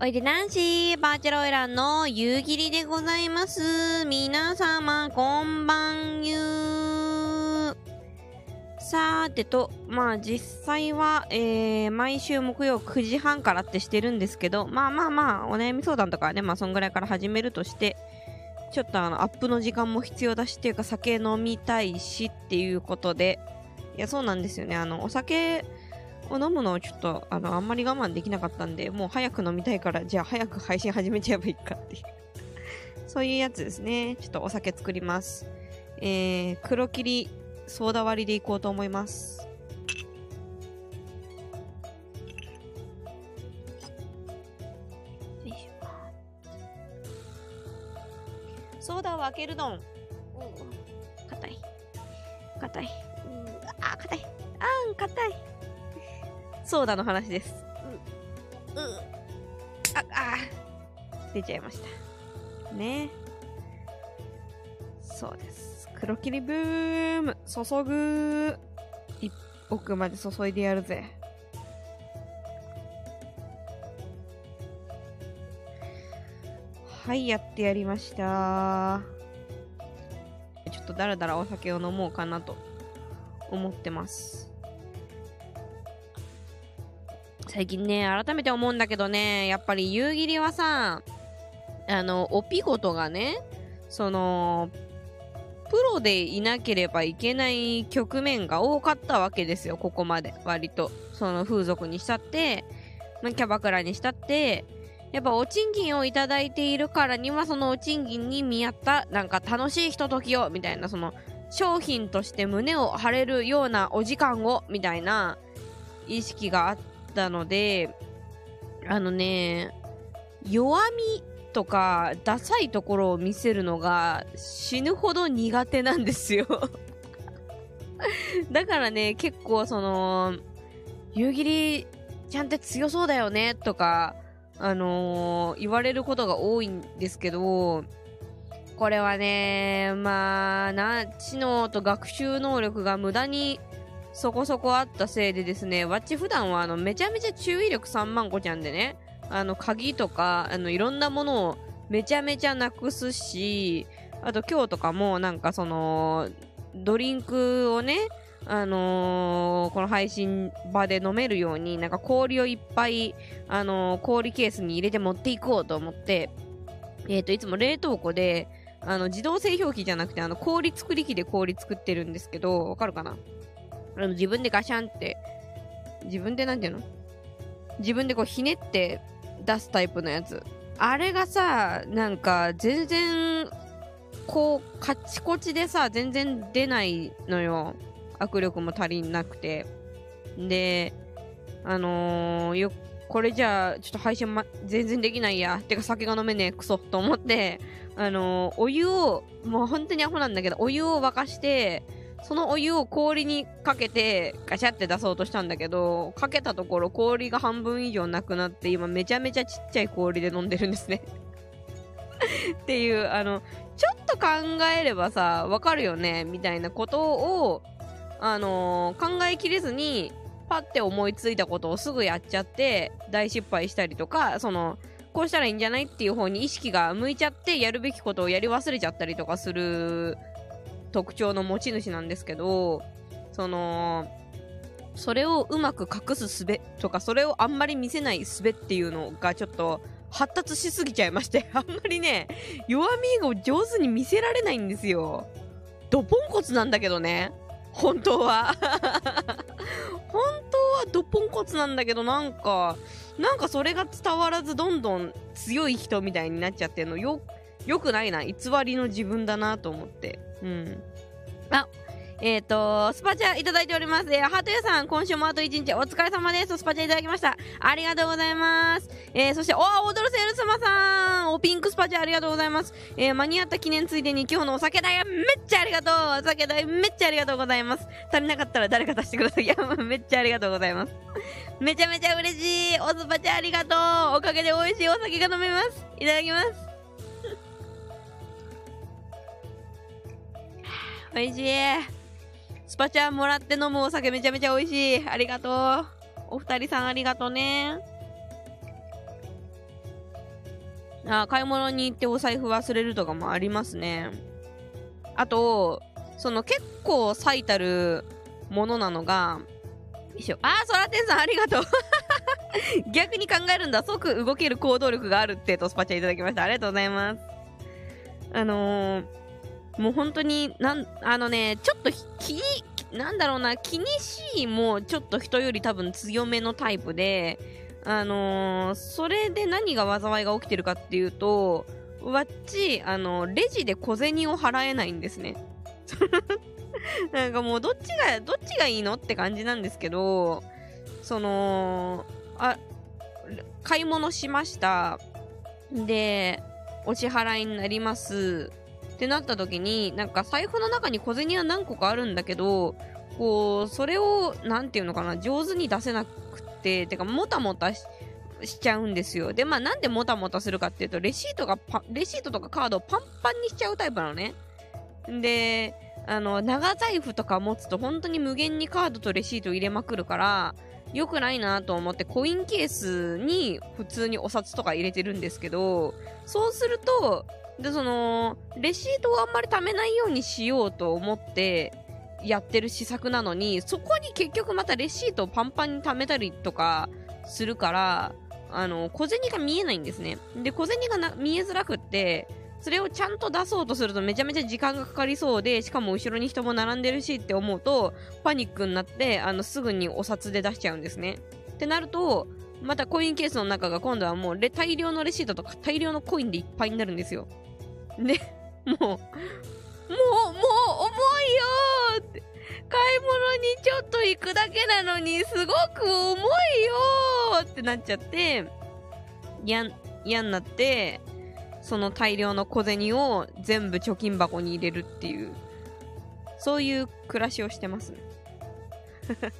おいでなしバーチャルオイランの夕霧でございます。皆様、こんばんゆー。さーてと、まあ実際は、えー、毎週木曜9時半からってしてるんですけど、まあまあまあ、お悩み相談とかね、まあそんぐらいから始めるとして、ちょっとあの、アップの時間も必要だしっていうか酒飲みたいしっていうことで、いや、そうなんですよね。あの、お酒、飲むのをちょっとあのあんまり我慢できなかったんでもう早く飲みたいからじゃあ早く配信始めちゃえばいいかっていう。そういうやつですね。ちょっとお酒作ります。えー、黒霧ソーダ割りでいこうと思います。ソーダを開けるどん。硬い。硬い。あ硬い。あん硬いソーダの話です。あ、あ、出ちゃいました。ね。そうです。黒霧ブーム、注ぐ。奥まで注いでやるぜ。はい、やってやりました。ちょっとだらだらお酒を飲もうかなと思ってます。最近ね、改めて思うんだけどね、やっぱり夕霧はさ、あの、おピゴとがね、その、プロでいなければいけない局面が多かったわけですよ、ここまで。割と。その風俗にしたって、まキャバクラにしたって、やっぱお賃金をいただいているからには、そのお賃金に見合った、なんか楽しいひとときを、みたいな、その、商品として胸を張れるようなお時間を、みたいな意識があっったので、あのね、弱みとかダサいところを見せるのが死ぬほど苦手なんですよ。だからね、結構その、夕霧ちゃんって強そうだよねとか、あのー、言われることが多いんですけど、これはね、まあ、な、知能と学習能力が無駄にそこそこあったせいでですね、わっち普段はあのめちゃめちゃ注意力3万個ちゃんでね、あの鍵とか、あのいろんなものをめちゃめちゃなくすし、あと今日とかもなんかその、ドリンクをね、あのー、この配信場で飲めるように、なんか氷をいっぱい、あのー、氷ケースに入れて持っていこうと思って、えっ、ー、と、いつも冷凍庫で、あの、自動製氷機じゃなくて、あの、氷作り機で氷作ってるんですけど、わかるかな？あの自分でガシャンって、自分でなんていうの？自分でこうひねって出すタイプのやつ。あれがさ、なんか全然、こう、カチコチでさ、全然出ないのよ。握力も足りなくて。で、あのー、よ、これじゃあ、ちょっと配信、ま、全然できないや。てか酒が飲めねえ、クソ、と思って、あのー、お湯を、もう本当にアホなんだけど、お湯を沸かして、そのお湯を氷にかけてガシャって出そうとしたんだけど、かけたところ氷が半分以上なくなって今めちゃめちゃちっちゃい氷で飲んでるんですね。っていう、あの、ちょっと考えればさ、わかるよねみたいなことを、あのー、考えきれずに、パッて思いついたことをすぐやっちゃって、大失敗したりとか、その、こうしたらいいんじゃないっていう方に意識が向いちゃって、やるべきことをやり忘れちゃったりとかする特徴の持ち主なんですけど、その、それをうまく隠す術とか、それをあんまり見せない術っていうのがちょっと発達しすぎちゃいまして、あんまりね、弱みを上手に見せられないんですよ。ドポンコツなんだけどね。本当は。本当はドポンコツなんだけど、なんか、なんかそれが伝わらずどんどん強い人みたいになっちゃってんのよ、よくないな。偽りの自分だなと思って。うん。あ、えっ、ー、と、スパチャいただいております。えー、ハートユさん、今週もあと1日お疲れ様です。スパチャいただきました。ありがとうございます。えー、そして、おー、踊るセールスマさんおピンクスパチャありがとうございます。えー、間に合った記念ついでに今日のお酒代めっちゃありがとうお酒代めっちゃありがとうございます。足りなかったら誰か足してください。いや、めっちゃありがとうございます。めちゃめちゃ嬉しいおスパチャありがとうおかげで美味しいお酒が飲めます。いただきます。美味しい。スパチャもらって飲むお酒めちゃめちゃ美味しい。ありがとう。お二人さんありがとうね。あ買い物に行ってお財布忘れるとかもありますね。あと、その結構最たるものなのが、よいしょ。あー、ソラテンさんありがとう。逆に考えるんだ。即動ける行動力があるってトスパチャいただきました。ありがとうございます。あのー、もう本当に、なん、あのね、ちょっと気に、なんだろうな、気にしいもちょっと人より多分強めのタイプで、あのー、それで何が災いが起きてるかっていうと、わっち、あの、レジで小銭を払えないんですね。なんかもうどっちが、どっちがいいのって感じなんですけど、その、あ、買い物しました。で、お支払いになります。ってなった時に、なんか財布の中に小銭は何個かあるんだけど、こう、それを、なんていうのかな、上手に出せなくて、てか、もたもたしちゃうんですよ。で、まあ、なんでもたもたするかっていうと、レシートがパ、レシートとかカードをパンパンにしちゃうタイプなのね。で、あの、長財布とか持つと本当に無限にカードとレシート入れまくるから、良くないなと思ってコインケースに普通にお札とか入れてるんですけど、そうすると、で、その、レシートをあんまり貯めないようにしようと思ってやってる施策なのに、そこに結局またレシートをパンパンに貯めたりとかするから、あの、小銭が見えないんですね。で、小銭が見えづらくって、それをちゃんと出そうとするとめちゃめちゃ時間がかかりそうで、しかも後ろに人も並んでるしって思うと、パニックになって、あの、すぐにお札で出しちゃうんですね。ってなると、またコインケースの中が今度はもう大量のレシートとか大量のコインでいっぱいになるんですよ。で、もう、もう、もう重いよーって。買い物にちょっと行くだけなのにすごく重いよーってなっちゃって、嫌、嫌になって、その大量の小銭を全部貯金箱に入れるっていう、そういう暮らしをしてますね。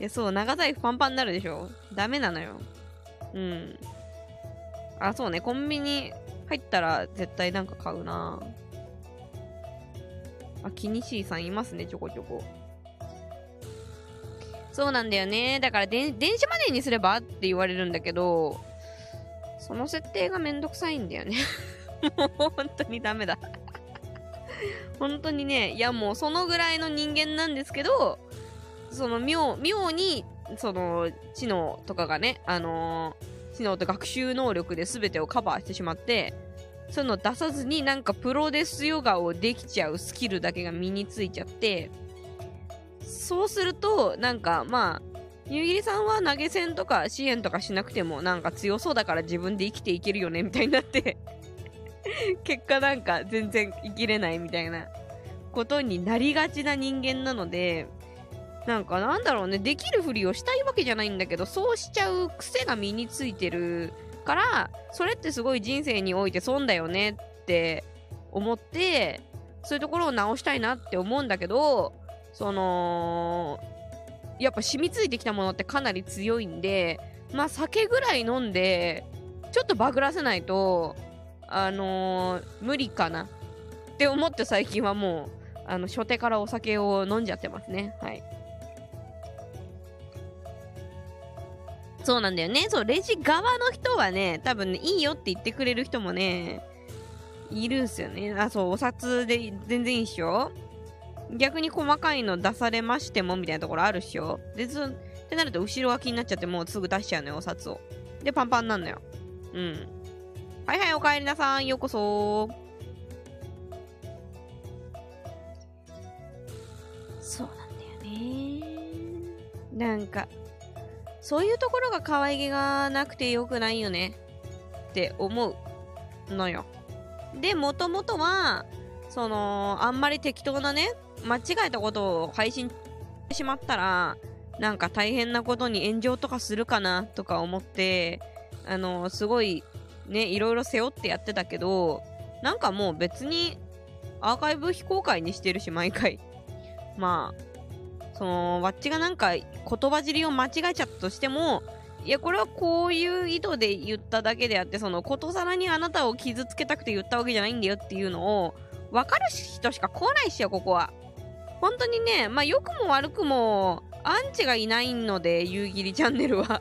いや、そう、長財布パンパンになるでしょダメなのよ。うん。あ、そうね、コンビニ入ったら絶対なんか買うなあ、気にしいさんいますね、ちょこちょこ。そうなんだよね。だから電子マネーにすればって言われるんだけど、その設定がめんどくさいんだよね もう本当にダメだ本当にね、いやもうそのぐらいの人間なんですけど、その妙、妙に、その、知能とかがね、あのー、知能と学習能力で全てをカバーしてしまって、そういうの出さずになんかプロデスヨガをできちゃうスキルだけが身についちゃって、そうすると、なんかまあ、夕霧さんは投げ銭とか支援とかしなくてもなんか強そうだから自分で生きていけるよねみたいになって 結果なんか全然生きれないみたいなことになりがちな人間なのでなんかなんだろうねできるふりをしたいわけじゃないんだけどそうしちゃう癖が身についてるからそれってすごい人生において損だよねって思ってそういうところを直したいなって思うんだけどそのやっぱ染みついてきたものってかなり強いんで、まあ酒ぐらい飲んで、ちょっとバグらせないと、あのー、無理かなって思って最近はもう、あの、初手からお酒を飲んじゃってますね。はい。そうなんだよね。そう、レジ側の人はね、多分ね、いいよって言ってくれる人もね、いるんすよね。あ、そう、お札で全然いいっしょ逆に細かいの出されましてもみたいなところあるっしょで、ずってなると後ろが気になっちゃってもうすぐ出しちゃうのよ、お札を。で、パンパンなんのよ。うん。はいはい、お帰りなさい。ようこそそうなんだよね。なんか、そういうところが可愛げがなくてよくないよね。って思うのよ。で、もともとは、その、あんまり適当なね、間違えたことを配信してしまったら、なんか大変なことに炎上とかするかなとか思って、あの、すごいね、いろいろ背負ってやってたけど、なんかもう別にアーカイブ非公開にしてるし、毎回。まあ、その、わっちがなんか言葉尻を間違えちゃったとしても、いや、これはこういう意図で言っただけであって、その、ことさらにあなたを傷つけたくて言ったわけじゃないんだよっていうのを、わかる人しか来ないしよ、ここは。本当にね、まあ、良くも悪くも、アンチがいないので、夕霧チャンネルは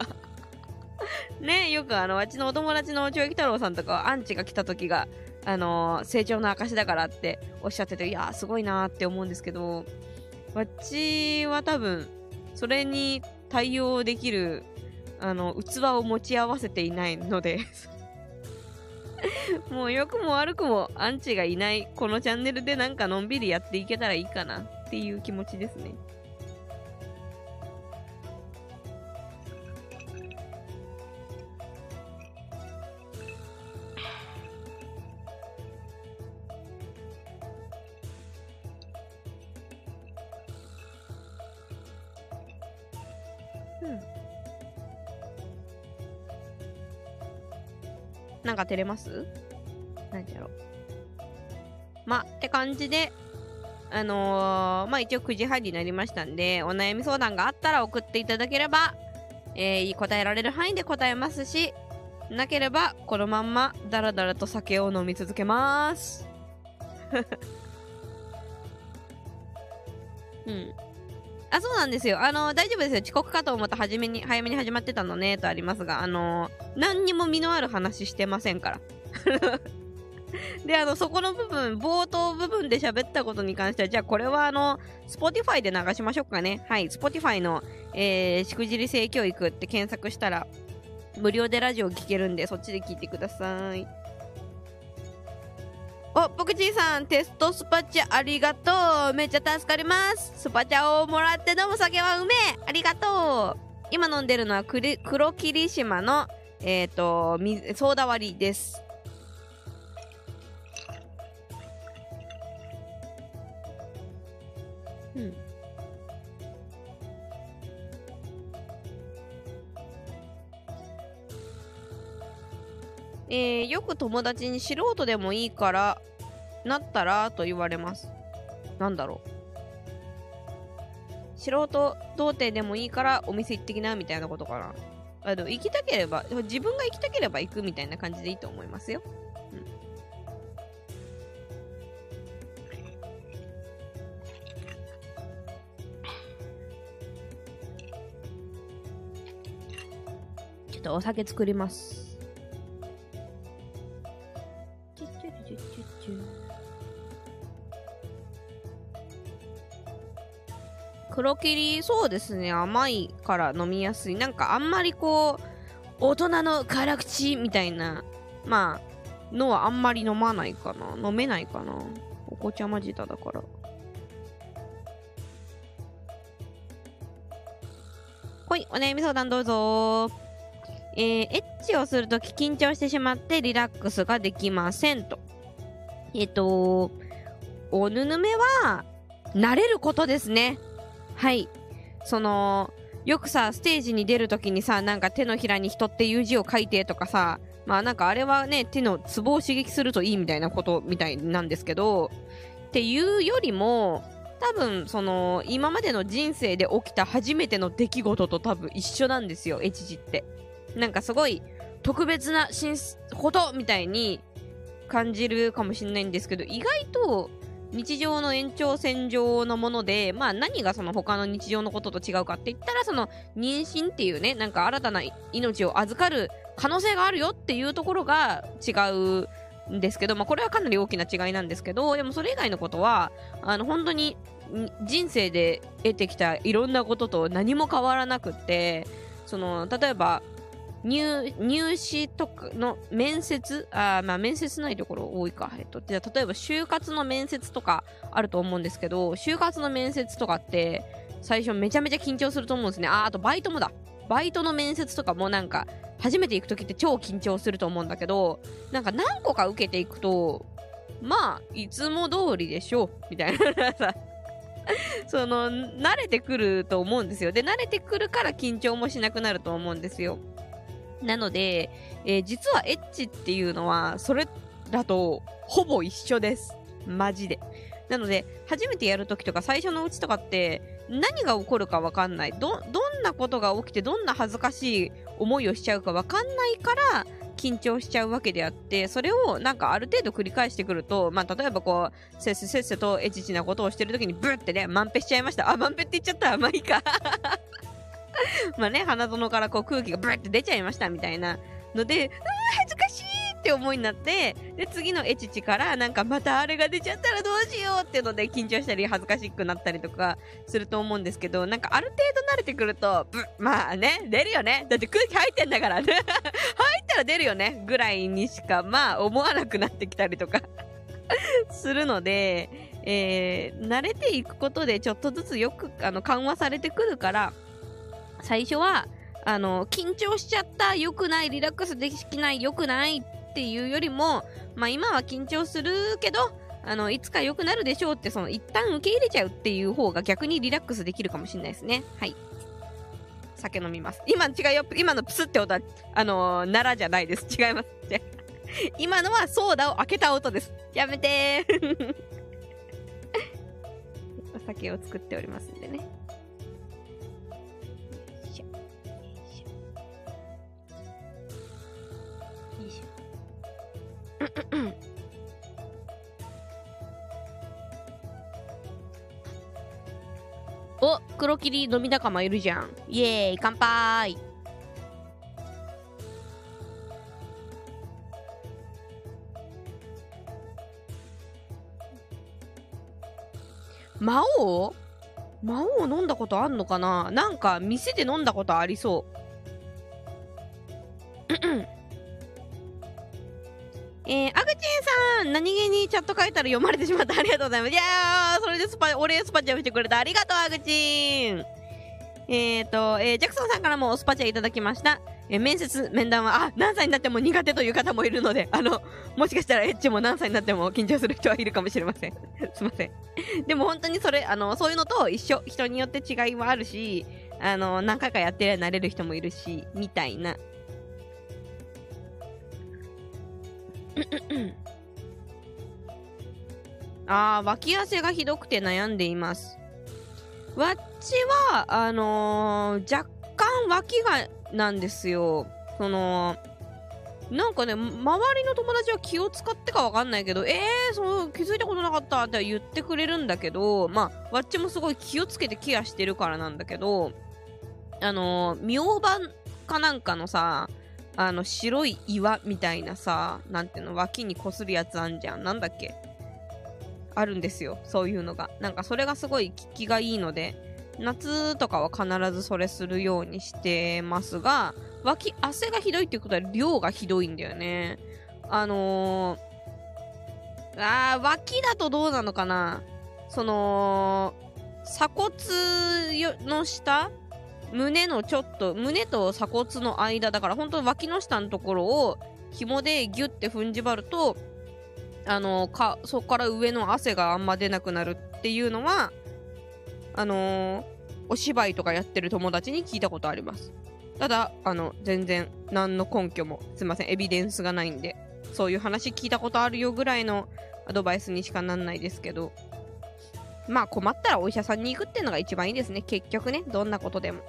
ね、よくあの、あっちのお友達のちょ太郎さんとかアンチが来た時が、あのー成長の証だからっておっしゃってて、いやすごいなって思うんですけど、わっちは多分、それに対応できる、あの、器を持ち合わせていないので、もう良くも悪くもアンチがいないこのチャンネルでなんかのんびりやっていけたらいいかなっていう気持ちですね。うん。なんか照れます？何だろ。ま、って感じで、あのーまあ一応9時半になりましたんで、お悩み相談があったら送っていただければ、えー答えられる範囲で答えますし、なければこのまんまダラダラと酒を飲み続けます。うん。あ、そうなんですよ。あの、大丈夫ですよ。遅刻かと思った早めに、早めに始まってたのね、とありますが、あの、何にも身のある話してませんから。で、あの、そこの部分、冒頭部分で喋ったことに関しては、じゃあこれはあの、Spotify で流しましょうかね。はい、Spotify の、えー、しくじり性教育って検索したら、無料でラジオ聞けるんで、そっちで聞いてください。お、ポクチーさん、テストスパチャありがとう。めっちゃ助かります。スパチャをもらって飲む酒はうめえ。ありがとう。今飲んでるのはくり黒霧島の、えっ、と、水ソーダ割りです。うん。えーよく友達に素人でもいいからなったらと言われます。なんだろう。素人童貞でもいいからお店行ってきなみたいなことかな。あの行きたければ、自分が行きたければ行くみたいな感じでいいと思いますよ。ちょっとお酒作ります。黒霧、そうですね、甘いから飲みやすい。なんかあんまりこう、大人の辛口みたいな、まあ、のはあんまり飲まないかな。飲めないかな。お紅茶まじただから。ほい、お悩み相談どうぞ。えー、エッチをするとき緊張してしまってリラックスができませんと。えっ、と、おぬぬめは、慣れることですね。はい。その、よくさ、ステージに出るときにさ、なんか手のひらに人っていう字を書いてとかさ、まあなんかあれはね、手のツボを刺激するといいみたいなことみたいなんですけど、っていうよりも、多分その今までの人生で起きた初めての出来事と多分一緒なんですよ、エチジって。なんかすごい特別な新ことみたいに感じるかもしれないんですけど、意外と日常の延長線上のもので、まあ何がその他の日常のことと違うかって言ったら、その妊娠っていうね、なんか新たな命を預かる可能性があるよっていうところが違うんですけど、まあこれはかなり大きな違いなんですけど、でもそれ以外のことは、あの本当に人生で得てきたいろんなことと何も変わらなくって、その、例えば、入入試とかの面接あまあ面接ないところ多いか、えっと、じゃ例えば就活の面接とかあると思うんですけど就活の面接とかって最初めちゃめちゃ緊張すると思うんですね。ああとバイトもだ。バイトの面接とかもなんか初めて行く時って超緊張すると思うんだけどなんか何個か受けていくとまあいつも通りでしょうみたいなさ。その慣れてくると思うんですよ。で慣れてくるから緊張もしなくなると思うんですよ。なので、えー実はエッチっていうのは、それらとほぼ一緒です。マジで。なので、初めてやるときとか最初のうちとかって、何が起こるかわかんない。ど、どんなことが起きて、どんな恥ずかしい思いをしちゃうかわかんないから、緊張しちゃうわけであって、それをなんかある程度繰り返してくると、まあ、例えばこう、せっせせっせとエチチなことをしてるときにブーってね、満ペしちゃいました。あ、満ペって言っちゃった。まあいいか。まあね、鼻園からこう空気がブーって出ちゃいましたみたいなので、うわ恥ずかしいって思いになって、で、次のエチチからなんかまたあれが出ちゃったらどうしようっていうので緊張したり恥ずかしくなったりとかすると思うんですけど、なんかある程度慣れてくると、ブまあね、出るよね。だって空気入ってんだからね。入ったら出るよね。ぐらいにしかまあ思わなくなってきたりとか するので、えー、慣れていくことでちょっとずつよくあの緩和されてくるから最初はあの緊張しちゃった良くないリラックスできない良くないっていうよりも、まあ、今は緊張するけどあのいつか良くなるでしょうってその一旦受け入れちゃうっていう方が逆にリラックスできるかもしれないですね。はい。酒飲みます。今違うよ。今のプスって音はあのー、奈良じゃないです。違います。今のはソーダを開けた音です。やめて お酒を作っておりますんでね。お黒霧飲み仲間いるじゃん。イエーイ乾杯。魔王？魔王飲んだことあんのかな？なんか店で飲んだことありそう。チャット書いたら読まれてしまった。ありがとうございます。いやー、それでスパ、お礼スパチャしてくれた。ありがとう、アグチン。えっ、ー、と、えー、ジャクソンさんからもスパチャいただきました。えー、面接、面談は、あ、何歳になっても苦手という方もいるので、あの、もしかしたらエッチも何歳になっても緊張する人はいるかもしれません。すいません。でも本当にそれ、あの、そういうのと一緒。人によって違いはあるし、あの、何回かやってなれる人もいるし、みたいな。ああ、脇汗がひどくて悩んでいます。わっちは、あのー、若干脇がなんですよ。その、なんかね、周りの友達は気を使ってかわかんないけど、えー、そう気づいたことなかったって言ってくれるんだけど、まあ、わっちもすごい気をつけてケアしてるからなんだけど、あのー、明晩かなんかのさ、あの、白い岩みたいなさ、なんていうの、脇にこするやつあんじゃん。なんだっけ？あるんですよ。そういうのが。なんかそれがすごい効きがいいので、夏とかは必ずそれするようにしてますが、脇、汗がひどいっていうことは量がひどいんだよね。あのー、あ、脇だとどうなのかなその、鎖骨の下？胸のちょっと、胸と鎖骨の間だから、本当脇の下のところを紐でギュッて踏んじばると、あの、か、そこから上の汗があんま出なくなるっていうのは、あのー、お芝居とかやってる友達に聞いたことあります。ただ、あの、全然何の根拠も、すいません、エビデンスがないんで、そういう話聞いたことあるよぐらいのアドバイスにしかなんないですけど、まあ困ったらお医者さんに行くっていうのが一番いいですね。結局ね、どんなことでも。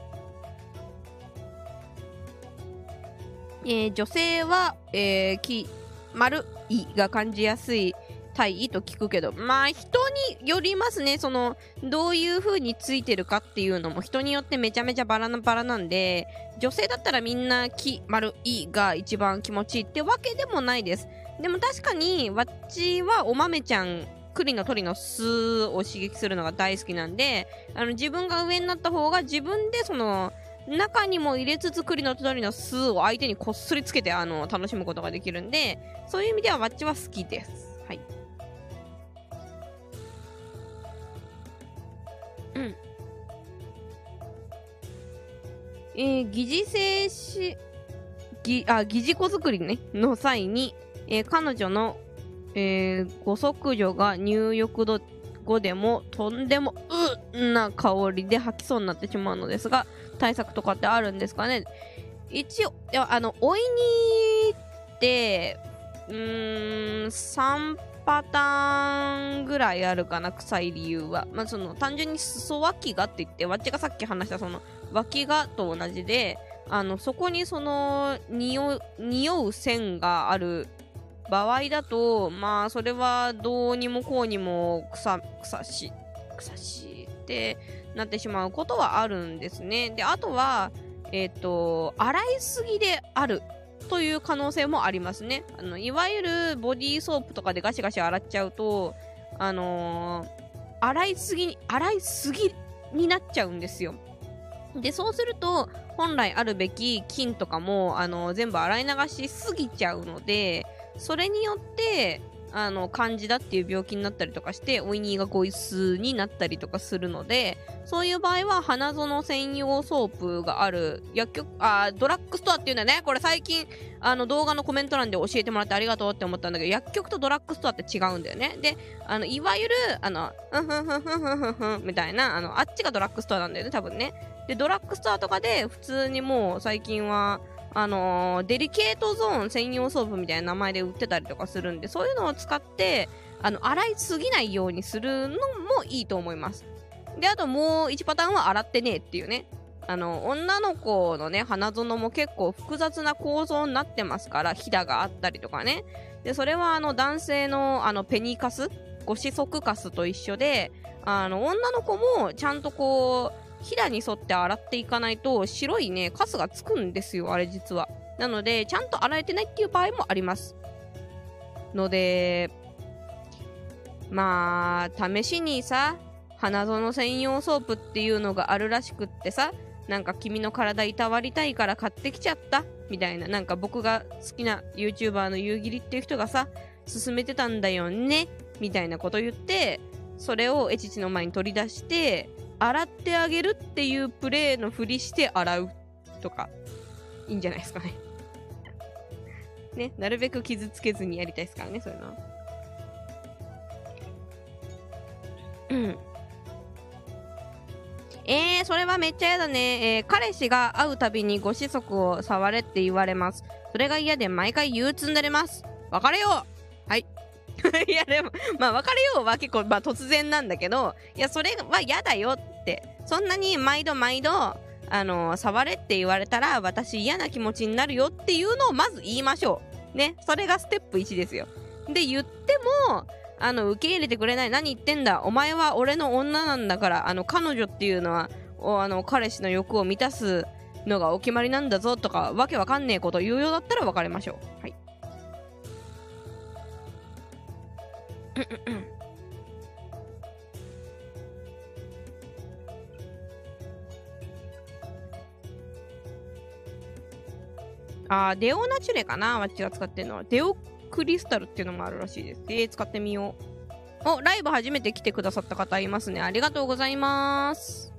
えー、女性は、えー、き、丸いが感じやすい体位と聞くけど、まあ人によりますね。その、どういう風についてるかっていうのも人によってめちゃめちゃバラなバラなんで、女性だったらみんなき、丸いが一番気持ちいいってわけでもないです。でも確かに、わっちはお豆ちゃん、栗の鳥の巣を刺激するのが大好きなんで、あの自分が上になった方が自分でその、中にも入れつつ栗の隣の巣を相手にこっそりつけてあの楽しむことができるんでそういう意味ではワッチは好きです。はい。うん。えー、疑似精子ぎあ疑似子作りねの際に、えー、彼女の、えー、ご息女が入浴後でもとんでもうな香りで吐きそうになってしまうのですが対策とかってあるんですかね？一応、いや、あの、おいにって、うーん、3パターンぐらいあるかな、臭い理由は。まあ、その、単純に裾脇がって言って、わっちがさっき話したその、脇がと同じで、あの、そこにその、匂う、匂う線がある場合だと、まあ、それはどうにもこうにも、草、草し、草しってなってしまうことはあるんですね。で、あとは、えっ、と、洗いすぎであるという可能性もありますね。あの、いわゆるボディーソープとかでガシガシ洗っちゃうと、あのー、洗いすぎ、洗いすぎになっちゃうんですよ。で、そうすると、本来あるべき菌とかも、あの、全部洗い流しすぎちゃうので、それによって、あの、カンジダっていう病気になったりとかして、おいにがごいすになったりとかするので、そういう場合は、花園専用ソープがある、薬局、あ、ドラッグストアっていうんだね。これ最近、あの、動画のコメント欄で教えてもらってありがとうって思ったんだけど、薬局とドラッグストアって違うんだよね。で、あの、いわゆる、あの、ふんふんふんふんふんふんふんみたいな、あの、あっちがドラッグストアなんだよね、多分ね。で、ドラッグストアとかで、普通にもう最近は、あのー、デリケートゾーン専用ソープみたいな名前で売ってたりとかするんで、そういうのを使って、あの、洗いすぎないようにするのもいいと思います。で、あともう1パターンは洗ってねえっていうね。あの、女の子のね、花園も結構複雑な構造になってますから、ひだがあったりとかね。で、それはあの、男性のあの、ペニカス、ご子息カスと一緒で、あの、女の子もちゃんとこう、ひだに沿って洗っていかないと白いね、カスがつくんですよ、あれ実は。なので、ちゃんと洗えてないっていう場合もあります。ので、まあ、試しにさ、花園専用ソープっていうのがあるらしくってさ、なんか君の体いたわりたいから買ってきちゃったみたいな、なんか僕が好きな YouTuber の夕霧っていう人がさ、勧めてたんだよねみたいなこと言って、それをエチチの前に取り出して、洗ってあげるっていうプレーのふりして洗うとか、いいんじゃないですかね。ね、なるべく傷つけずにやりたいですからね、そういうのは。うん。えー、それはめっちゃ嫌だね。えー、彼氏が会うたびにご子息を触れって言われます。それが嫌で毎回憂鬱になれます。別れよう い。やでも、まあ別れようは結構、まあ突然なんだけど、いやそれは嫌だよって。そんなに毎度毎度、あの、触れって言われたら私嫌な気持ちになるよっていうのをまず言いましょう。ね。それがステップ1ですよ。で、言っても、あの、受け入れてくれない。何言ってんだ。お前は俺の女なんだから、あの、彼女っていうのは、おあの、彼氏の欲を満たすのがお決まりなんだぞとか、わけわかんねえこと言うようだったら別れましょう。はい。あデオナチュレかな私が使ってるのは。デオクリスタルっていうのもあるらしいです。えー、使ってみよう。お、ライブ初めて来てくださった方いますね。ありがとうございます。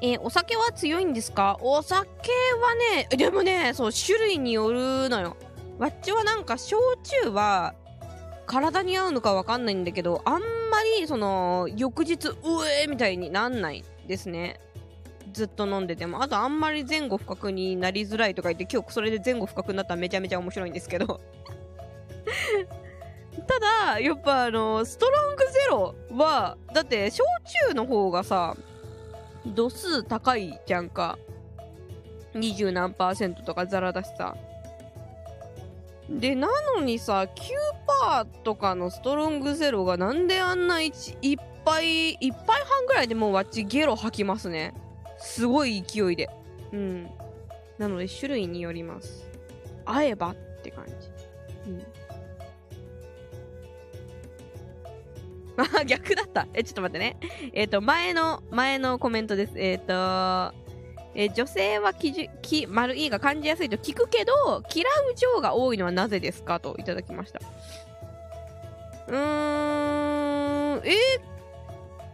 えー、お酒は強いんですか？お酒はね、でもね、そう、種類によるのよ。わっちはなんか焼酎は体に合うのかわかんないんだけど、あんまりその翌日、うえーみたいになんないですね。ずっと飲んでても。あとあんまり前後不覚になりづらいとか言って、今日それで前後不覚になったらめちゃめちゃ面白いんですけど ただ、やっぱあの、ストロングゼロは、だって焼酎の方がさ、度数高いじゃんか。20何パーセントとかザラだしさ。で、なのにさ、9%とかのストロングゼロがなんであんな 1, 1杯、1杯半ぐらいでもうわっちゲロ吐きますね。すごい勢いで。うん。なので種類によります。会えばって感じ。うん。あ、逆だった。え、ちょっと待ってね。えっ、ー、と、前の、前のコメントです。えっ、ー、とえー、女性はきじき丸いが感じやすいと聞くけど、嫌う情が多いのはなぜですかといただきました。うーん、え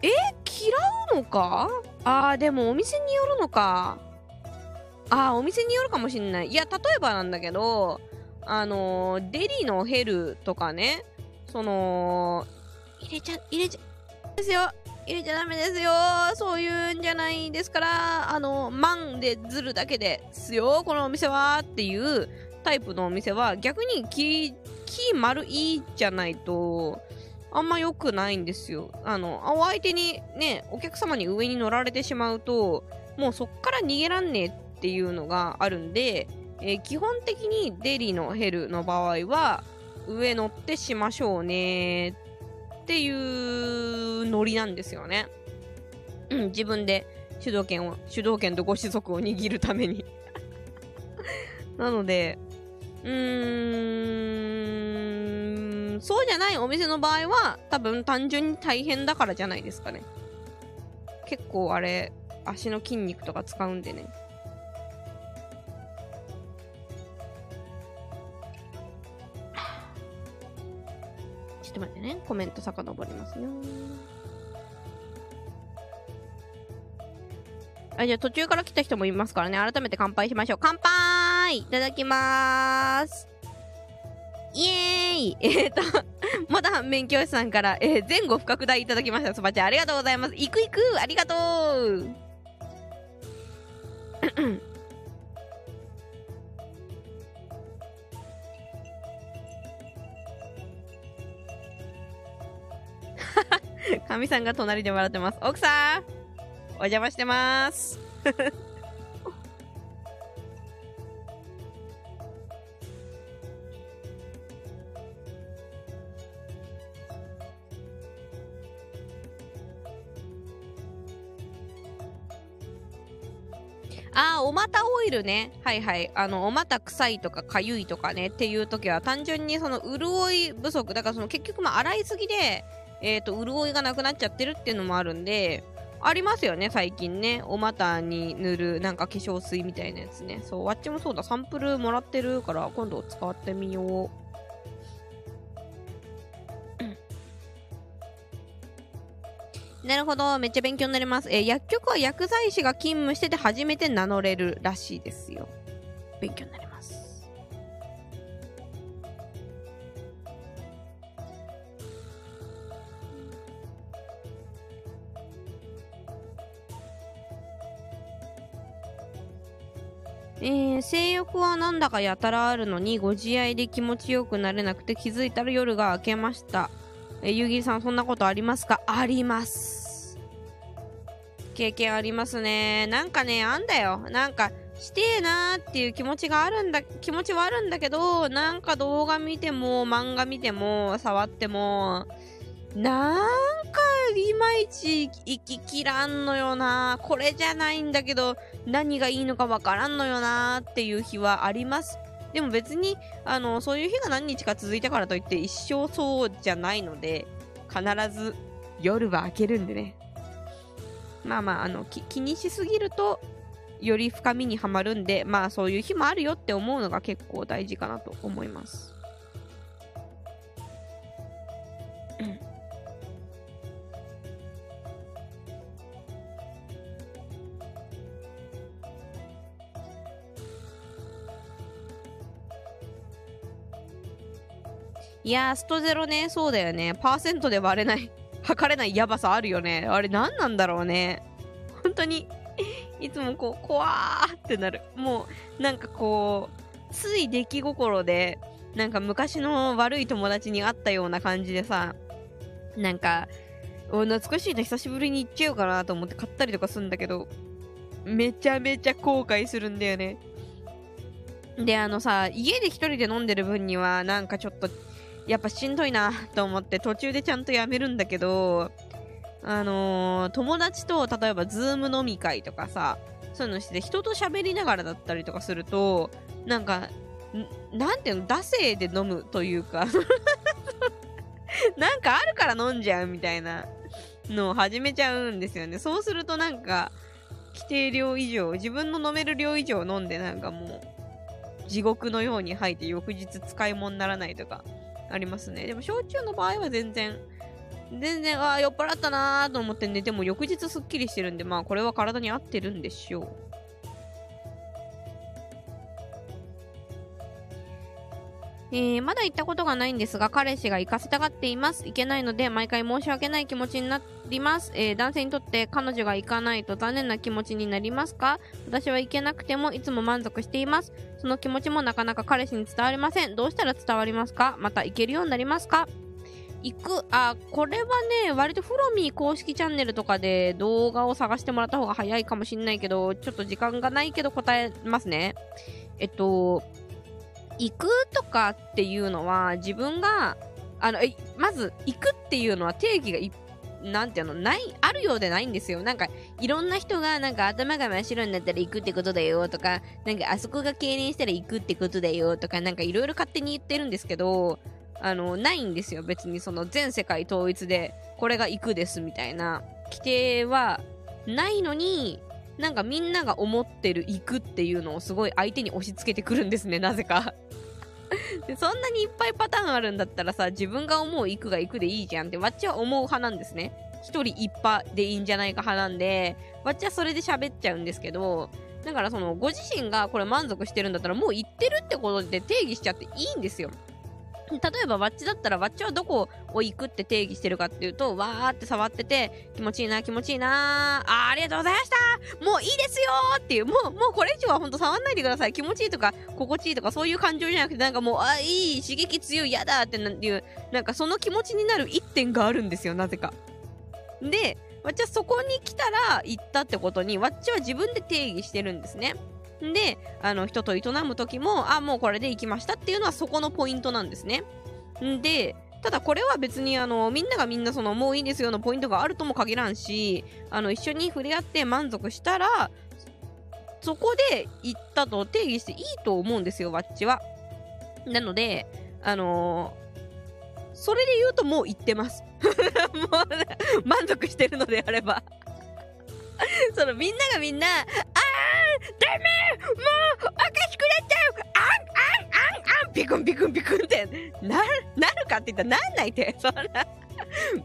え嫌うのか？あー、でもお店によるのか。あー、お店によるかもしんない。いや、例えばなんだけど、あのー、デリのヘルとかね、その、入れちゃ、入れちゃ、ですよ。入れちゃダメですよ。そういうんないですから、あの、万でずるだけですよ、このお店はっていうタイプのお店は逆にキー丸いじゃないと、あんま良くないんですよ。あの、お相手にね、お客様に上に乗られてしまうと、もうそっから逃げらんねえっていうのがあるんで、えー、基本的にデリのヘルの場合は、上乗ってしましょうねっていうノリなんですよね。うん、自分で主導権を、主導権とご子息を握るために なので、うーん、そうじゃないお店の場合は、多分単純に大変だからじゃないですかね。結構あれ、足の筋肉とか使うんでね。ちょっと待ってね。コメント遡りますよ。あ、じゃあ途中から来た人もいますからね。改めて乾杯しましょう。乾杯いただきまーす。イエーイ えっ、ー、と、まだ反面教師さんから、えー、前後不拡大いただきました。スパチャありがとうございます。行く行くありがとう かみさんが隣で笑ってます。奥さんお邪魔してます。ああ、お股オイルね。はいはい。あの、お股臭いとか痒いとかねっていう時は単純にその潤い不足。だからその結局まあ洗いすぎで、えっ、ー、と、潤いがなくなっちゃってるっていうのもあるんで、ありますよね、最近ね。お股に塗るなんか化粧水みたいなやつね。そう、あっちもそうだ、サンプルもらってるから、今度使ってみよう。なるほど。めっちゃ勉強になります。えー、薬局は薬剤師が勤務してて初めて名乗れるらしいですよ。勉強になりえー、性欲はなんだかやたらあるのにご自愛で気持ちよくなれなくて気づいたら夜が明けました。えー、ゆぎさんそんなことありますか？あります。経験ありますね。なんかね、あんだよ。なんか、してえなーっていう気持ちがあるんだ、気持ちはあるんだけど、なんか動画見ても、漫画見ても、触っても、なんかいまいち行ききらんのよな。これじゃないんだけど、何がいいのかわからんのよなっていう日はあります。でも別に、あの、そういう日が何日か続いたからといって一生そうじゃないので、必ず夜は明けるんでね。まあまあ、あの、気にしすぎると、より深みにはまるんで、まあそういう日もあるよって思うのが結構大事かなと思います。いやー、ストゼロね、そうだよね。パーセントで割れない、測れないやばさあるよね。あれ何なんだろうね。本当に、いつもこう、怖ーってなる。もう、なんかこう、つい出来心で、なんか昔の悪い友達に会ったような感じでさ、なんか、懐かしいの久しぶりに行っちゃうかなと思って買ったりとかするんだけど、めちゃめちゃ後悔するんだよね。で、あのさ、家で一人で飲んでる分には、なんかちょっと、やっぱしんどいなと思って途中でちゃんとやめるんだけど、あのー、友達と例えばズーム飲み会とかさ、そういうのして人と喋りながらだったりとかすると、なんか、なんていうの、惰性で飲むというか なんかあるから飲んじゃうみたいなのを始めちゃうんですよね。そうするとなんか、規定量以上、自分の飲める量以上飲んでなんかもう、地獄のように吐いて翌日使い物にならないとか、ありますね。でも、焼酎の場合は全然、全然、ああ、酔っ払ったなーと思って寝ても翌日すっきりしてるんで、まあ、これは体に合ってるんでしょう。えー、まだ行ったことがないんですが、彼氏が行かせたがっています。行けないので、毎回申し訳ない気持ちになります。えー、男性にとって彼女が行かないと残念な気持ちになりますか？私は行けなくてもいつも満足しています。その気持ちもなかなか彼氏に伝わりません。どうしたら伝わりますか？また行けるようになりますか？行く、あ、これはね、割とフロミー公式チャンネルとかで動画を探してもらった方が早いかもしんないけど、ちょっと時間がないけど答えますね。えっと、行くとかっていうのは自分があの、まず、行くっていうのは定義がいなんていうの、ない、あるようでないんですよ。なんか、いろんな人が、なんか頭が真っ白になったら行くってことだよとか、なんかあそこが経年したら行くってことだよとか、なんかいろいろ勝手に言ってるんですけど、あの、ないんですよ。別にその全世界統一で、これが行くですみたいな規定はないのに、なんかみんなが思ってる行くっていうのをすごい相手に押し付けてくるんですね、なぜか。そんなにいっぱいパターンあるんだったらさ、自分が思う行くが行くでいいじゃんって、わっちは思う派なんですね。一人一派でいいんじゃないか派なんで、わっちはそれで喋っちゃうんですけど、だからその、ご自身がこれ満足してるんだったら、もう言ってるってことで定義しちゃっていいんですよ。例えば、ワッチだったら、ワッチはどこを行くって定義してるかっていうと、わーって触ってて、気持ちいいな、気持ちいいなあ、ありがとうございましたもういいですよっていう、もう、もうこれ以上はほんと触んないでください。気持ちいいとか、心地いいとか、そういう感情じゃなくて、なんかもう、あ、いい、刺激強い、やだっていう、なんかその気持ちになる一点があるんですよ、なぜか。で、わっちはそこに来たら行ったってことに、わっちは自分で定義してるんですね。で、あの、人と営む時も、あ、もうこれで行きましたっていうのはそこのポイントなんですね。で、ただこれは別にあの、みんながみんなその、もういいですよのポイントがあるとも限らんし、あの、一緒に触れ合って満足したら、そこで行ったと定義していいと思うんですよ、わっちは。なので、あのー、それで言うともう行ってます。もう、満足してるのであれば。そのみんながみんな、あダメもうおかしくなっちゃうあんあんあんあんピクンピクンピクンってななるかって言ったらなんないって。そんな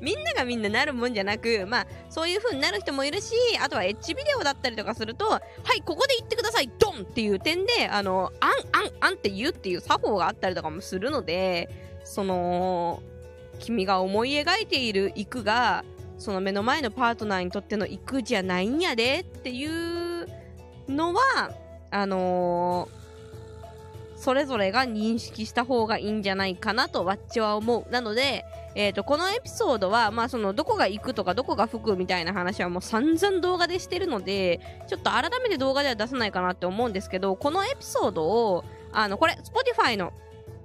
みんながみんななるもんじゃなく、まあ、そういう風になる人もいるし、あとはエッジビデオだったりとかすると、はい、ここで言ってください、ドンっていう点で、あの、あん、あん、あんって言うっていう作法があったりとかもするので、その、君が思い描いている行くが、その目の前のパートナーにとっての行くじゃないんやでっていうのは、あのー、それぞれが認識した方がいいんじゃないかなと、わっちは思う。なので、え、ー、と、このエピソードは、まあ、その、どこが行くとか、どこが吹くみたいな話はもう散々動画でしてるので、ちょっと改めて動画では出さないかなって思うんですけど、このエピソードを、あの、これ、Spotify の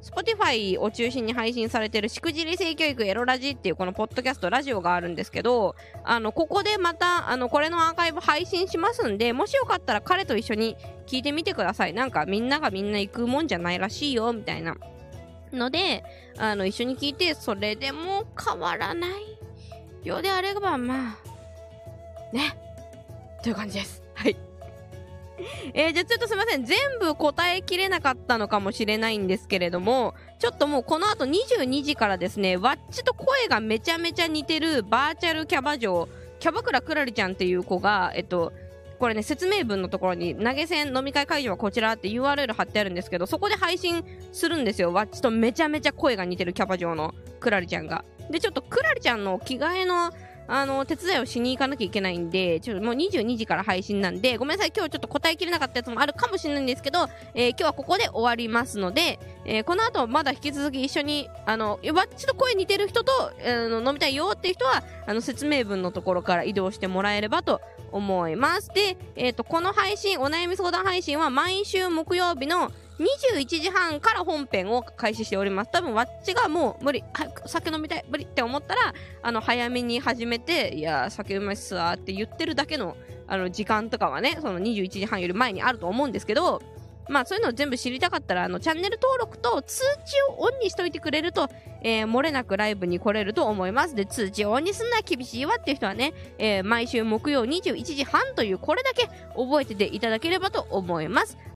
Spotify を中心に配信されてるしくじり性教育エロラジっていうこのポッドキャストラジオがあるんですけど、あの、ここでまた、あの、これのアーカイブ配信しますんで、もしよかったら彼と一緒に聞いてみてください。なんかみんながみんな行くもんじゃないらしいよ、みたいな。ので、あの、一緒に聞いて、それでも変わらないようであれば、まあ、ね。という感じです。はい。えー、じゃあちょっとすいません。全部答えきれなかったのかもしれないんですけれども、ちょっともうこの後22時からですね、ワッチと声がめちゃめちゃ似てるバーチャルキャバ嬢、キャバクラクラリちゃんっていう子が、えっと、これね、説明文のところに、投げ銭飲み会会場はこちらって URL 貼ってあるんですけど、そこで配信するんですよ。ワッチとめちゃめちゃ声が似てるキャバ嬢のクラリちゃんが。で、ちょっとクラリちゃんの着替えのあの、手伝いをしに行かなきゃいけないんで、ちょっともう22時から配信なんで、ごめんなさい、今日ちょっと答えきれなかったやつもあるかもしれないんですけど、えー、今日はここで終わりますので、えー、この後まだ引き続き一緒に、あの、わっと声似てる人と、えー、飲みたいよっていう人は、あの、説明文のところから移動してもらえればと思います。で、えっ、と、この配信、お悩み相談配信は毎週木曜日の21時半から本編を開始しております。多分、わっちがもう無理、早く酒飲みたい、無理って思ったら、あの、早めに始めて、いや、酒うまいっすわって言ってるだけの、あの、時間とかはね、その21時半より前にあると思うんですけど、まあそういうのを全部知りたかったら、あの、チャンネル登録と通知をオンにしといてくれると、えー、漏れなくライブに来れると思います。で、通知をオンにすんな厳しいわっていう人はね、えー、毎週木曜21時半というこれだけ覚えてていただければと思います。